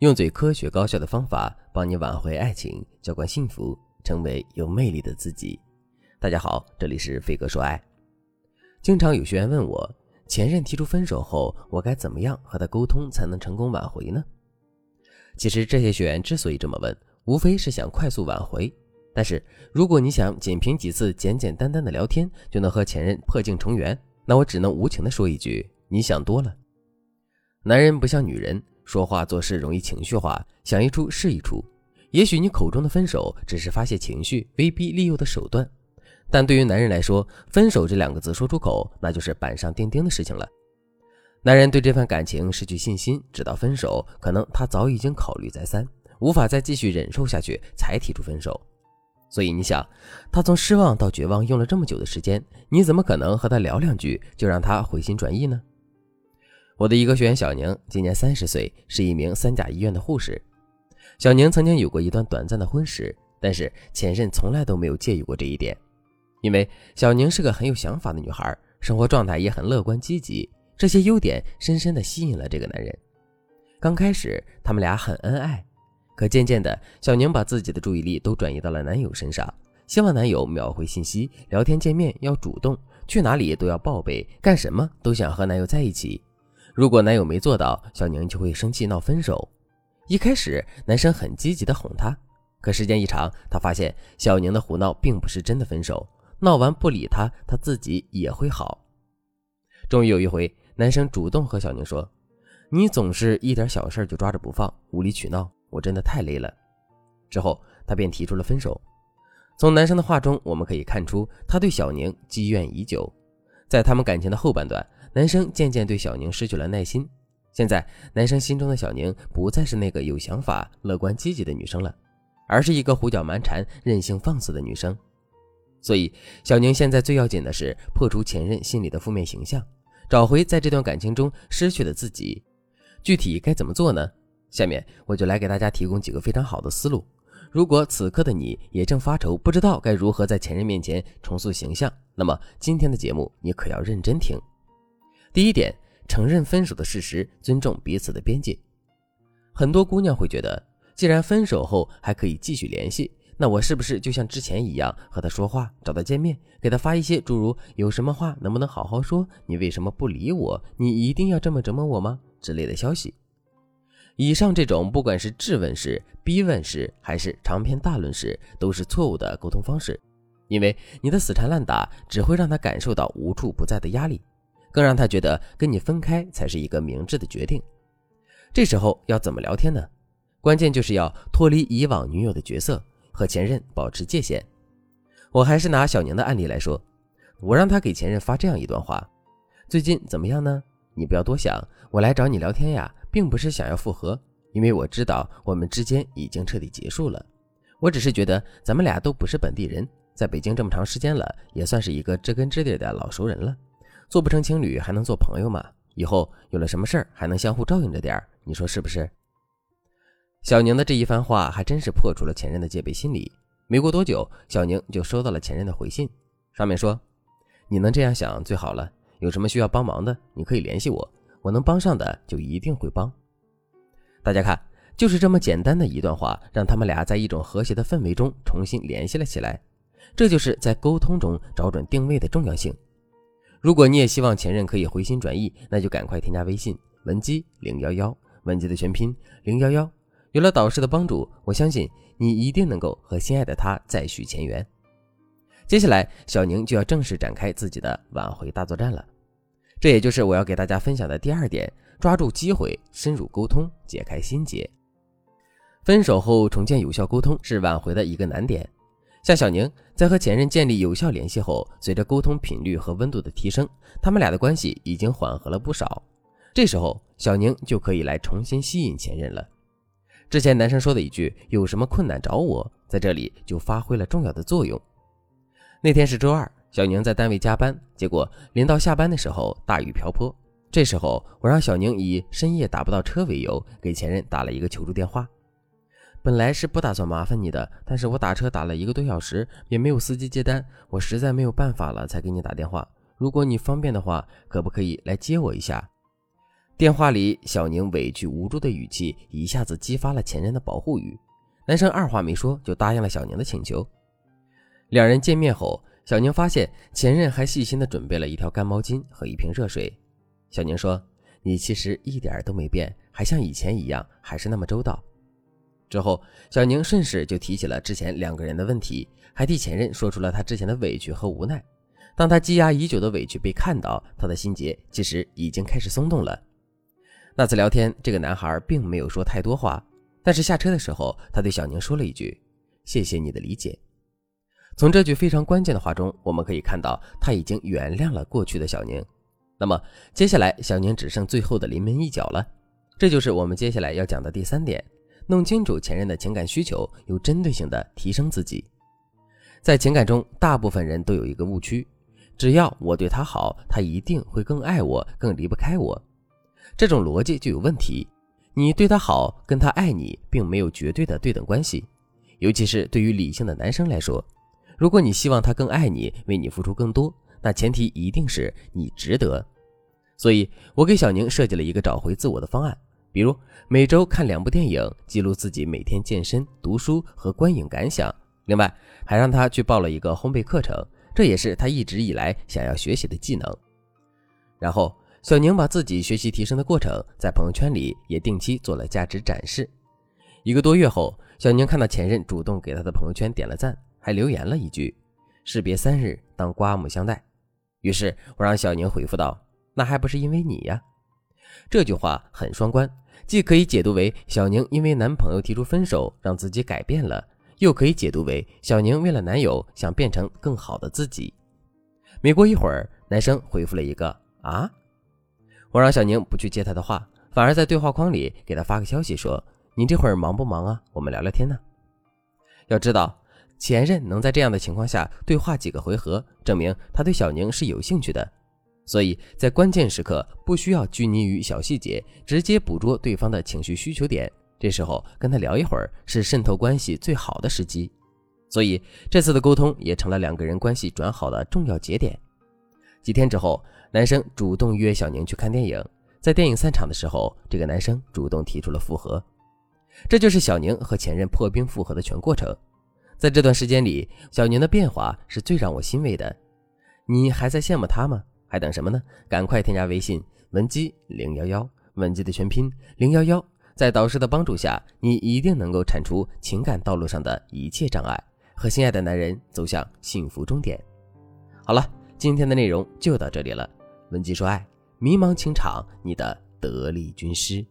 用最科学高效的方法帮你挽回爱情，浇灌幸福，成为有魅力的自己。大家好，这里是飞哥说爱。经常有学员问我，前任提出分手后，我该怎么样和他沟通才能成功挽回呢？其实这些学员之所以这么问，无非是想快速挽回。但是如果你想仅凭几次简简单单的聊天就能和前任破镜重圆，那我只能无情的说一句：你想多了。男人不像女人，说话做事容易情绪化，想一出是一出。也许你口中的分手只是发泄情绪、威逼利诱的手段，但对于男人来说，分手这两个字说出口，那就是板上钉钉的事情了。男人对这份感情失去信心，直到分手，可能他早已经考虑再三，无法再继续忍受下去，才提出分手。所以你想，他从失望到绝望用了这么久的时间，你怎么可能和他聊两句就让他回心转意呢？我的一个学员小宁，今年三十岁，是一名三甲医院的护士。小宁曾经有过一段短暂的婚史，但是前任从来都没有介意过这一点，因为小宁是个很有想法的女孩，生活状态也很乐观积极，这些优点深深的吸引了这个男人。刚开始他们俩很恩爱，可渐渐的，小宁把自己的注意力都转移到了男友身上，希望男友秒回信息，聊天见面要主动，去哪里都要报备，干什么都想和男友在一起。如果男友没做到，小宁就会生气闹分手。一开始，男生很积极的哄她，可时间一长，他发现小宁的胡闹并不是真的分手，闹完不理他，他自己也会好。终于有一回，男生主动和小宁说：“你总是一点小事就抓着不放，无理取闹，我真的太累了。”之后，他便提出了分手。从男生的话中，我们可以看出他对小宁积怨已久。在他们感情的后半段。男生渐渐对小宁失去了耐心。现在，男生心中的小宁不再是那个有想法、乐观积极的女生了，而是一个胡搅蛮缠、任性放肆的女生。所以，小宁现在最要紧的是破除前任心里的负面形象，找回在这段感情中失去的自己。具体该怎么做呢？下面我就来给大家提供几个非常好的思路。如果此刻的你也正发愁，不知道该如何在前任面前重塑形象，那么今天的节目你可要认真听。第一点，承认分手的事实，尊重彼此的边界。很多姑娘会觉得，既然分手后还可以继续联系，那我是不是就像之前一样和他说话，找他见面，给他发一些诸如“有什么话能不能好好说？你为什么不理我？你一定要这么折磨我吗？”之类的消息。以上这种不管是质问式、逼问式，还是长篇大论式，都是错误的沟通方式，因为你的死缠烂打只会让他感受到无处不在的压力。更让他觉得跟你分开才是一个明智的决定。这时候要怎么聊天呢？关键就是要脱离以往女友的角色，和前任保持界限。我还是拿小宁的案例来说，我让他给前任发这样一段话：最近怎么样呢？你不要多想，我来找你聊天呀，并不是想要复合，因为我知道我们之间已经彻底结束了。我只是觉得咱们俩都不是本地人，在北京这么长时间了，也算是一个知根知底的老熟人了。做不成情侣还能做朋友吗？以后有了什么事儿还能相互照应着点儿，你说是不是？小宁的这一番话还真是破除了前任的戒备心理。没过多久，小宁就收到了前任的回信，上面说：“你能这样想最好了，有什么需要帮忙的，你可以联系我，我能帮上的就一定会帮。”大家看，就是这么简单的一段话，让他们俩在一种和谐的氛围中重新联系了起来。这就是在沟通中找准定位的重要性。如果你也希望前任可以回心转意，那就赶快添加微信文姬零幺幺，文姬的全拼零幺幺。有了导师的帮助，我相信你一定能够和心爱的他再续前缘。接下来，小宁就要正式展开自己的挽回大作战了。这也就是我要给大家分享的第二点：抓住机会，深入沟通，解开心结。分手后重建有效沟通是挽回的一个难点。像小宁在和前任建立有效联系后，随着沟通频率和温度的提升，他们俩的关系已经缓和了不少。这时候，小宁就可以来重新吸引前任了。之前男生说的一句“有什么困难找我”，在这里就发挥了重要的作用。那天是周二，小宁在单位加班，结果临到下班的时候，大雨瓢泼。这时候，我让小宁以深夜打不到车为由，给前任打了一个求助电话。本来是不打算麻烦你的，但是我打车打了一个多小时，也没有司机接单，我实在没有办法了，才给你打电话。如果你方便的话，可不可以来接我一下？电话里，小宁委屈无助的语气一下子激发了前任的保护欲。男生二话没说就答应了小宁的请求。两人见面后，小宁发现前任还细心的准备了一条干毛巾和一瓶热水。小宁说：“你其实一点都没变，还像以前一样，还是那么周到。”之后，小宁顺势就提起了之前两个人的问题，还替前任说出了他之前的委屈和无奈。当他积压已久的委屈被看到，他的心结其实已经开始松动了。那次聊天，这个男孩并没有说太多话，但是下车的时候，他对小宁说了一句：“谢谢你的理解。”从这句非常关键的话中，我们可以看到他已经原谅了过去的小宁。那么接下来，小宁只剩最后的临门一脚了，这就是我们接下来要讲的第三点：弄清楚前任的情感需求，有针对性的提升自己。在情感中，大部分人都有一个误区：只要我对他好，他一定会更爱我，更离不开我。这种逻辑就有问题。你对他好，跟他爱你并没有绝对的对等关系。尤其是对于理性的男生来说，如果你希望他更爱你，为你付出更多，那前提一定是你值得。所以，我给小宁设计了一个找回自我的方案，比如每周看两部电影，记录自己每天健身、读书和观影感想。另外，还让他去报了一个烘焙课程，这也是他一直以来想要学习的技能。然后。小宁把自己学习提升的过程在朋友圈里也定期做了价值展示。一个多月后，小宁看到前任主动给他的朋友圈点了赞，还留言了一句：“士别三日，当刮目相待。”于是我让小宁回复道：“那还不是因为你呀？”这句话很双关，既可以解读为小宁因为男朋友提出分手让自己改变了，又可以解读为小宁为了男友想变成更好的自己。没过一会儿，男生回复了一个：“啊。”我让小宁不去接他的话，反而在对话框里给他发个消息说：“你这会儿忙不忙啊？我们聊聊天呢。”要知道，前任能在这样的情况下对话几个回合，证明他对小宁是有兴趣的。所以在关键时刻不需要拘泥于小细节，直接捕捉对方的情绪需求点。这时候跟他聊一会儿是渗透关系最好的时机。所以这次的沟通也成了两个人关系转好的重要节点。几天之后。男生主动约小宁去看电影，在电影散场的时候，这个男生主动提出了复合，这就是小宁和前任破冰复合的全过程。在这段时间里，小宁的变化是最让我欣慰的。你还在羡慕他吗？还等什么呢？赶快添加微信文姬零幺幺，文姬的全拼零幺幺，在导师的帮助下，你一定能够铲除情感道路上的一切障碍，和心爱的男人走向幸福终点。好了，今天的内容就到这里了。文姬说：“爱，迷茫情场，你的得力军师。”